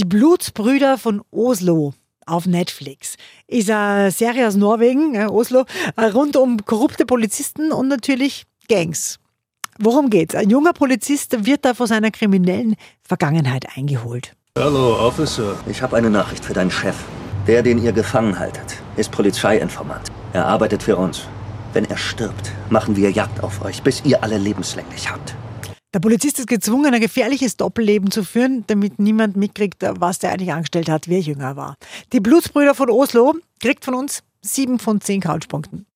Die Blutsbrüder von Oslo auf Netflix. Ist eine Serie aus Norwegen, äh, Oslo, äh, rund um korrupte Polizisten und natürlich Gangs. Worum geht's? Ein junger Polizist wird da vor seiner kriminellen Vergangenheit eingeholt. Hallo, Officer. Ich habe eine Nachricht für deinen Chef. Der, den ihr gefangen haltet, ist Polizeiinformant. Er arbeitet für uns. Wenn er stirbt, machen wir Jagd auf euch, bis ihr alle lebenslänglich habt. Der Polizist ist gezwungen, ein gefährliches Doppelleben zu führen, damit niemand mitkriegt, was der eigentlich angestellt hat, wie er jünger war. Die Blutsbrüder von Oslo kriegt von uns sieben von zehn Couchpunkten.